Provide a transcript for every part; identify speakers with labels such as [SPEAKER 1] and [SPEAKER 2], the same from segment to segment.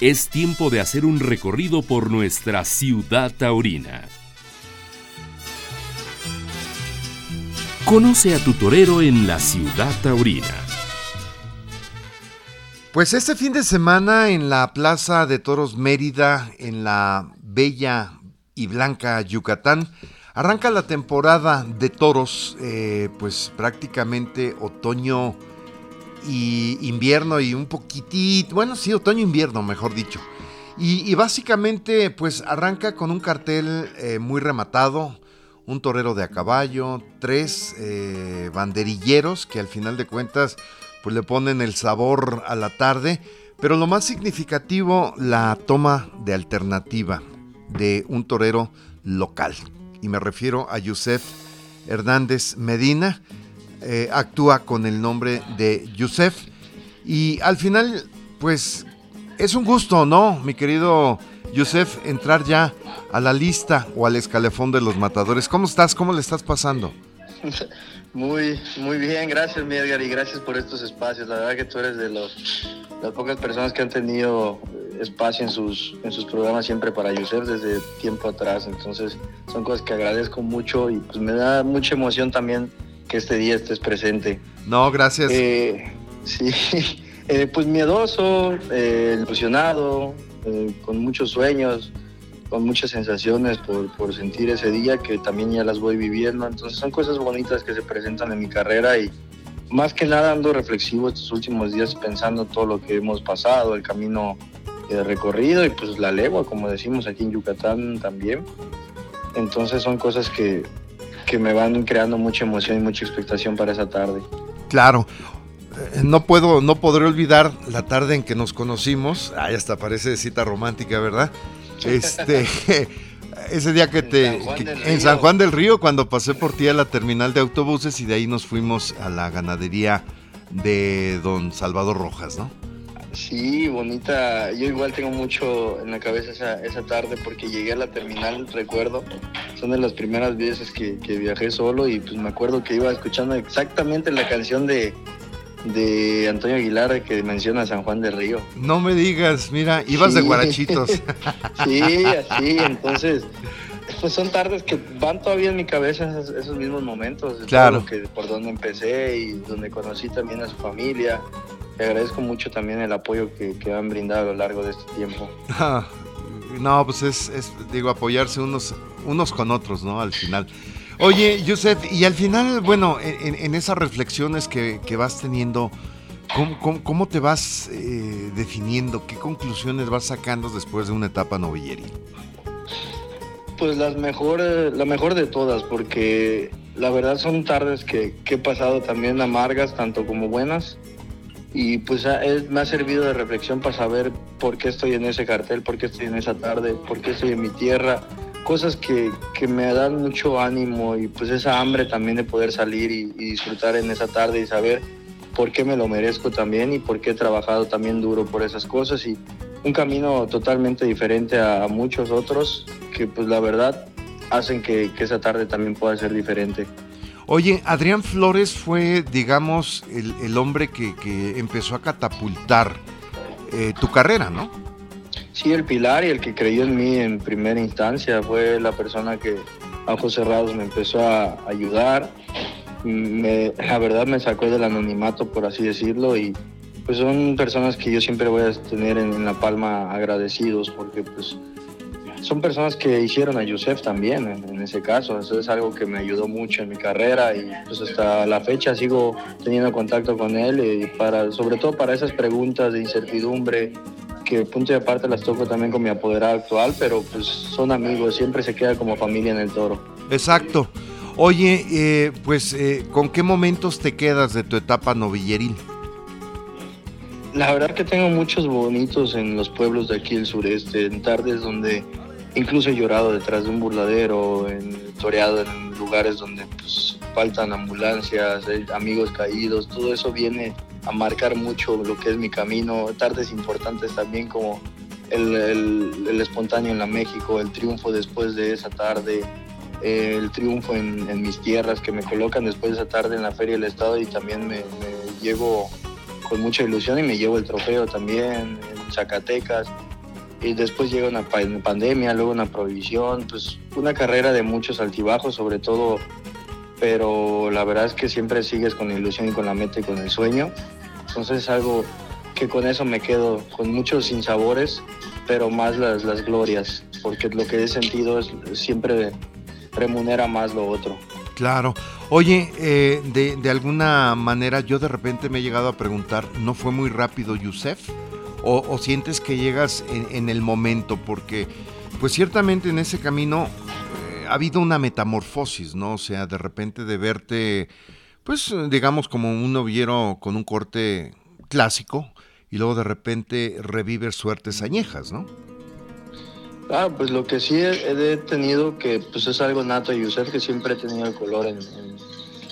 [SPEAKER 1] es tiempo de hacer un recorrido por nuestra ciudad taurina. Conoce a tu torero en la ciudad taurina.
[SPEAKER 2] Pues este fin de semana en la Plaza de Toros Mérida, en la bella y blanca Yucatán, arranca la temporada de toros, eh, pues prácticamente otoño y invierno y un poquitito, bueno, sí, otoño-invierno, mejor dicho. Y, básicamente, pues arranca con un cartel eh, muy rematado, un torero de a caballo, tres eh, banderilleros que al final de cuentas, pues le ponen el sabor a la tarde. Pero lo más significativo, la toma de alternativa de un torero local. Y me refiero a Yusef Hernández Medina, eh, actúa con el nombre de Yusef. Y al final, pues es un gusto, ¿no, mi querido Yusef, entrar ya a la lista o al escalefón de los matadores? ¿Cómo estás? ¿Cómo le estás pasando?
[SPEAKER 3] Muy, muy bien, gracias mi Edgar y gracias por estos espacios. La verdad que tú eres de los, las pocas personas que han tenido espacio en sus, en sus programas siempre para Yusef desde tiempo atrás. Entonces son cosas que agradezco mucho y pues me da mucha emoción también que este día estés presente.
[SPEAKER 2] No, gracias.
[SPEAKER 3] Eh, sí, eh, pues miedoso, eh, ilusionado, con muchos sueños, con muchas sensaciones por, por, sentir ese día que también ya las voy viviendo. Entonces son cosas bonitas que se presentan en mi carrera y más que nada ando reflexivo estos últimos días pensando todo lo que hemos pasado, el camino recorrido y pues la legua, como decimos aquí en Yucatán también. Entonces son cosas que, que me van creando mucha emoción y mucha expectación para esa tarde.
[SPEAKER 2] Claro. Eh, no puedo, no podré olvidar la tarde en que nos conocimos. Ay, hasta parece cita romántica, ¿verdad? Este, ese día que te, en San Juan del Río, cuando pasé por ti a la terminal de autobuses y de ahí nos fuimos a la ganadería de Don Salvador Rojas, ¿no?
[SPEAKER 3] Sí, bonita. Yo igual tengo mucho en la cabeza esa, esa tarde porque llegué a la terminal, recuerdo. Son de las primeras veces que, viajé solo y pues me acuerdo que iba escuchando exactamente la canción de, de Antonio Aguilar que menciona San Juan del Río.
[SPEAKER 2] No me digas, mira, ibas de guarachitos.
[SPEAKER 3] sí, así, entonces, pues son tardes que van todavía en mi cabeza esos, mismos momentos.
[SPEAKER 2] Claro.
[SPEAKER 3] Que, por donde empecé y donde conocí también a su familia te agradezco mucho también el apoyo que, que han brindado a lo largo de este tiempo.
[SPEAKER 2] No, pues es, digo, apoyarse unos, unos con otros, ¿no? Al final. Oye, Joseph, y al final, bueno, en, esas reflexiones que, vas teniendo, ¿cómo, te vas eh, definiendo? ¿Qué conclusiones vas sacando después de una etapa novilleril?
[SPEAKER 3] Pues las mejores, la mejor de todas, porque la verdad son tardes que, que he pasado también amargas, tanto como buenas y pues me ha servido de reflexión para saber por qué estoy en ese cartel, por qué estoy en esa tarde, por qué estoy en mi tierra, cosas que, que me dan mucho ánimo y pues esa hambre también de poder salir y, disfrutar en esa tarde y saber por qué me lo merezco también y por qué he trabajado también duro por esas cosas y un camino totalmente diferente a, muchos otros que pues la verdad hacen que, que esa tarde también pueda ser diferente.
[SPEAKER 2] Oye, Adrián Flores fue, digamos, el, hombre que, empezó a catapultar eh, tu carrera, ¿no?
[SPEAKER 3] Sí, el pilar y el que creyó en mí en primera instancia fue la persona que a ojos cerrados me empezó a ayudar. la verdad me sacó del anonimato, por así decirlo, y pues son personas que yo siempre voy a tener en, en la palma agradecidos porque pues son personas que hicieron a Yusef también en, ese caso. Eso es algo que me ayudó mucho en mi carrera y pues hasta la fecha sigo teniendo contacto con él y para, sobre todo para esas preguntas de incertidumbre que punto y aparte las toco también con mi apoderado actual, pero pues son amigos, siempre se queda como familia en el toro.
[SPEAKER 2] Exacto. Oye, eh, pues, eh, ¿con qué momentos te quedas de tu etapa novilleril?
[SPEAKER 3] La verdad que tengo muchos bonitos en los pueblos de aquí del sureste, en tardes donde Incluso he llorado detrás de un burladero, en, toreado en lugares donde pues, faltan ambulancias, amigos caídos, todo eso viene a marcar mucho lo que es mi camino. Tardes importantes también como el, espontáneo en la México, el triunfo después de esa tarde, el triunfo en, mis tierras que me colocan después de esa tarde en la Feria del Estado y también me, me llevo con mucha ilusión y me llevo el trofeo también en Zacatecas y después llega una pandemia, luego una prohibición, pues una carrera de muchos altibajos sobre todo, pero la verdad es que siempre sigues con la ilusión y con la meta y con el sueño. Entonces es algo que con eso me quedo, con muchos sinsabores, pero más las, las glorias, porque lo que he sentido es siempre remunera más lo otro.
[SPEAKER 2] Claro. Oye, eh, de, de, alguna manera yo de repente me he llegado a preguntar, ¿no fue muy rápido Yusef? ¿O, sientes que llegas en, el momento? Porque, pues ciertamente en ese camino eh, ha habido una metamorfosis, ¿no? O sea, de repente de verte, pues digamos como un novillero con un corte clásico y luego de repente revives suertes añejas, ¿no?
[SPEAKER 3] Ah, pues lo que sí he, tenido, que pues es algo nato y usar que siempre he tenido el color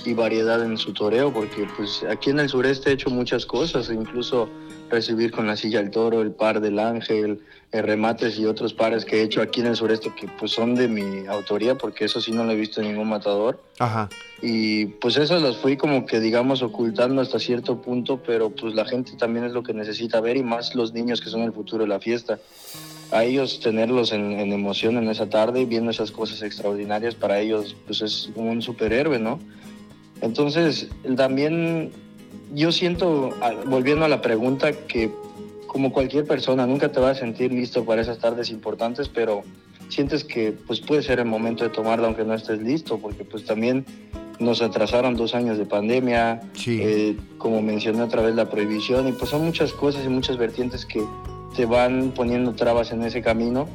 [SPEAKER 3] y variedad en su toreo, porque pues aquí en el sureste he hecho muchas cosas, incluso recibir con la silla del toro, el par del ángel, el remates y otros pares que he hecho aquí en el sureste que pues son de mi autoría, porque eso sí no lo he visto en ningún matador.
[SPEAKER 2] Ajá.
[SPEAKER 3] Y pues eso los fui como que digamos ocultando hasta cierto punto, pero pues la gente también es lo que necesita ver y más los niños que son el futuro de la fiesta. A ellos tenerlos en, en emoción en esa tarde, viendo esas cosas extraordinarias, para ellos pues es un superhéroe, ¿no? Entonces, también yo siento, volviendo a la pregunta, que como cualquier persona, nunca te vas a sentir listo para esas tardes importantes, pero sientes que pues puede ser el momento de tomarla aunque no estés listo, porque pues también nos atrasaron dos años de pandemia, eh, como mencioné otra vez la prohibición, y pues son muchas cosas y muchas vertientes que te van poniendo trabas en ese camino,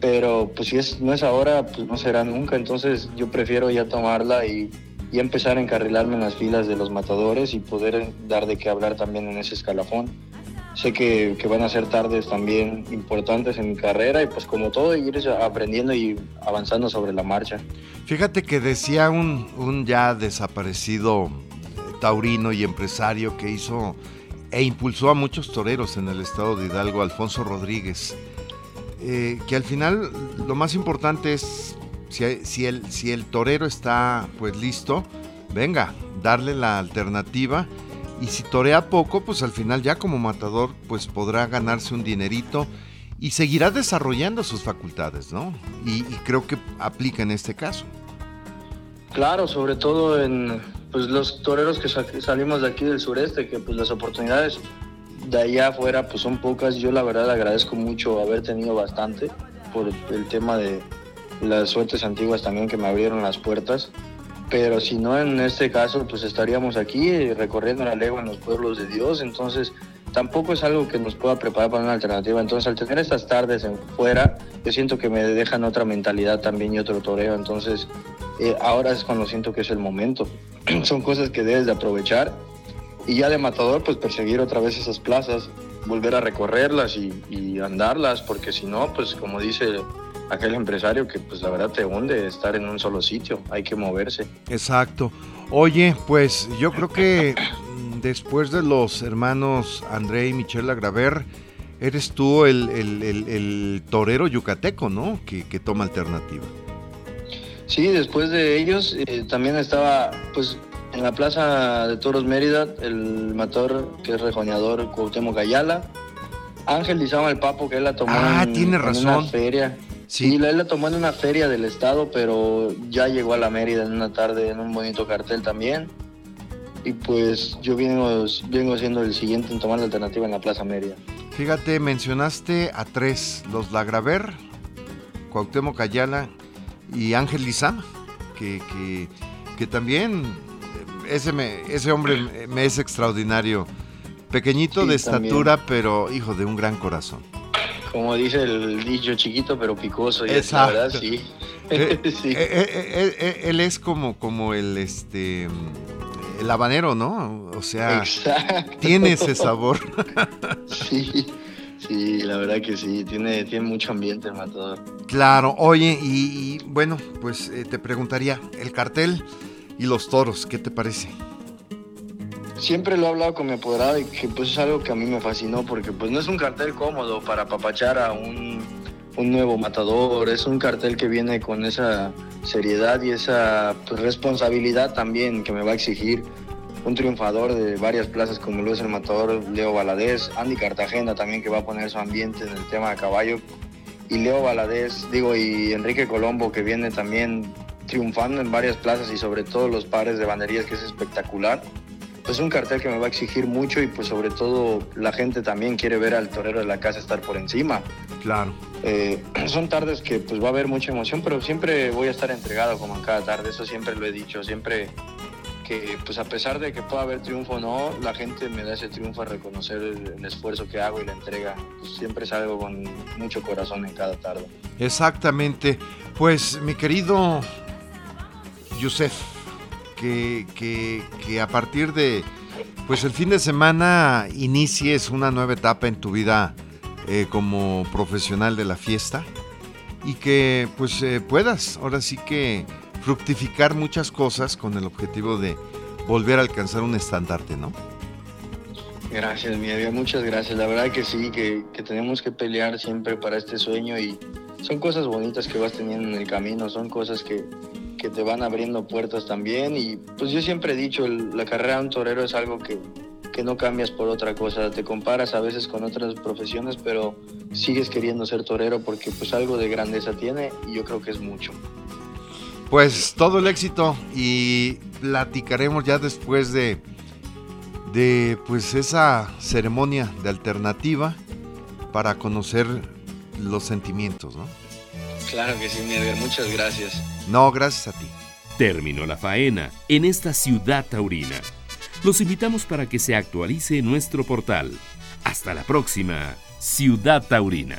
[SPEAKER 3] pero pues si es, no es ahora, pues no será nunca, entonces yo prefiero ya tomarla y y empezar a encarrilarme en las filas de los matadores y poder dar de qué hablar también en ese escalafón. Sé que, que, van a ser tardes también importantes en mi carrera y pues como todo ir aprendiendo y avanzando sobre la marcha.
[SPEAKER 2] Fíjate que decía un, un ya desaparecido taurino y empresario que hizo e impulsó a muchos toreros en el estado de Hidalgo, Alfonso Rodríguez, eh, que al final lo más importante es si, el, torero está pues listo, venga, darle la alternativa. Y si torea poco, pues al final ya como matador pues podrá ganarse un dinerito y seguirá desarrollando sus facultades, ¿no? Y, creo que aplica en este caso.
[SPEAKER 3] Claro, sobre todo en pues, los toreros que salimos de aquí del sureste, que pues las oportunidades de allá afuera pues son pocas. Yo la verdad agradezco mucho haber tenido bastante por el tema de, las suertes antiguas también que me abrieron las puertas. Pero si no, en este caso, pues estaríamos aquí recorriendo la legua en los pueblos de Dios. Entonces, tampoco es algo que nos pueda preparar para una alternativa. Entonces, al tener estas tardes fuera, yo siento que me dejan otra mentalidad también y otro toreo. Entonces, eh, ahora es cuando siento que es el momento. Son cosas que debes de aprovechar. Y ya de matador, pues perseguir otra vez esas plazas, volver a recorrerlas y, y andarlas, porque si no, pues como dice aquel empresario que pues la verdad te hunde estar en un solo sitio, hay que moverse.
[SPEAKER 2] Exacto. Oye, pues yo creo que después de los hermanos André y Michelle Agraver, eres tú el, torero yucateco, ¿no? Que, toma alternativa.
[SPEAKER 3] Sí, después de ellos eh, también estaba pues en la plaza de Toros Mérida el matador que es rejoneador Cuauhtémoc Ayala, Ángel Lizama el Papo que él la tomó
[SPEAKER 2] ah, tiene razón.
[SPEAKER 3] en una feria. Sí, él la tomó en una feria del estado, pero ya llegó a la Mérida en una tarde en un bonito cartel también. Y pues yo vengo, vengo siendo el siguiente en tomar la alternativa en la Plaza Mérida.
[SPEAKER 2] Fíjate, mencionaste a tres, los Lagraver, Cuauhtémoc Ayala y Ángel Lizama, que, que, también ese, ese hombre me es extraordinario. Pequeñito de estatura, pero hijo de un gran corazón
[SPEAKER 3] como dice el dicho chiquito pero picoso, y la verdad sí.
[SPEAKER 2] Eh, sí. Eh, eh, él es como, como el este el habanero, ¿no? O sea, tiene ese sabor.
[SPEAKER 3] sí, sí, la verdad que sí, tiene, tiene mucho ambiente el matador.
[SPEAKER 2] Claro, oye, y, bueno, pues te preguntaría, el cartel y los toros, ¿qué te parece?
[SPEAKER 3] Siempre lo he hablado con mi apoderado y que pues es algo que a mí me fascinó porque pues no es un cartel cómodo para apapachar a un, nuevo matador, es un cartel que viene con esa seriedad y esa pues, responsabilidad también que me va a exigir un triunfador de varias plazas como Luis el Matador, Leo Valadez, Andy Cartagena también que va a poner su ambiente en el tema de caballo, y Leo Valadez, digo, y Enrique Colombo que viene también triunfando en varias plazas y sobre todo los pares de banderías que es espectacular. Pues un cartel que me va a exigir mucho y pues sobre todo la gente también quiere ver al torero de la casa estar por encima.
[SPEAKER 2] Claro.
[SPEAKER 3] Eh, son tardes que pues va a haber mucha emoción, pero siempre voy a estar entregado como en cada tarde, eso siempre lo he dicho, siempre que pues a pesar de que pueda haber triunfo o no, la gente me da ese triunfo a reconocer el, esfuerzo que hago y la entrega. Pues, siempre salgo con mucho corazón en cada tarde.
[SPEAKER 2] Exactamente. Pues mi querido Yusef, que, que, a partir de pues el fin de semana inicies una nueva etapa en tu vida eh, como profesional de la fiesta y que pues eh, puedas ahora sí que fructificar muchas cosas con el objetivo de volver a alcanzar un estandarte, ¿no?
[SPEAKER 3] Gracias, mi amiga, muchas gracias. La verdad que sí, que, que, tenemos que pelear siempre para este sueño y son cosas bonitas que vas teniendo en el camino, son cosas que, te van abriendo puertas también y pues yo siempre he dicho, la carrera de un torero es algo que, que no cambias por otra cosa, te comparas a veces con otras profesiones, pero sigues queriendo ser torero porque pues algo de grandeza tiene y yo creo que es mucho.
[SPEAKER 2] Pues todo el éxito y platicaremos ya después de, de pues esa ceremonia de alternativa para conocer los sentimientos, ¿no?
[SPEAKER 3] Claro que sí, Miguel, muchas gracias.
[SPEAKER 2] No, gracias a ti.
[SPEAKER 1] Terminó la faena en esta ciudad taurina. Los invitamos para que se actualice nuestro portal. Hasta la próxima, Ciudad Taurina.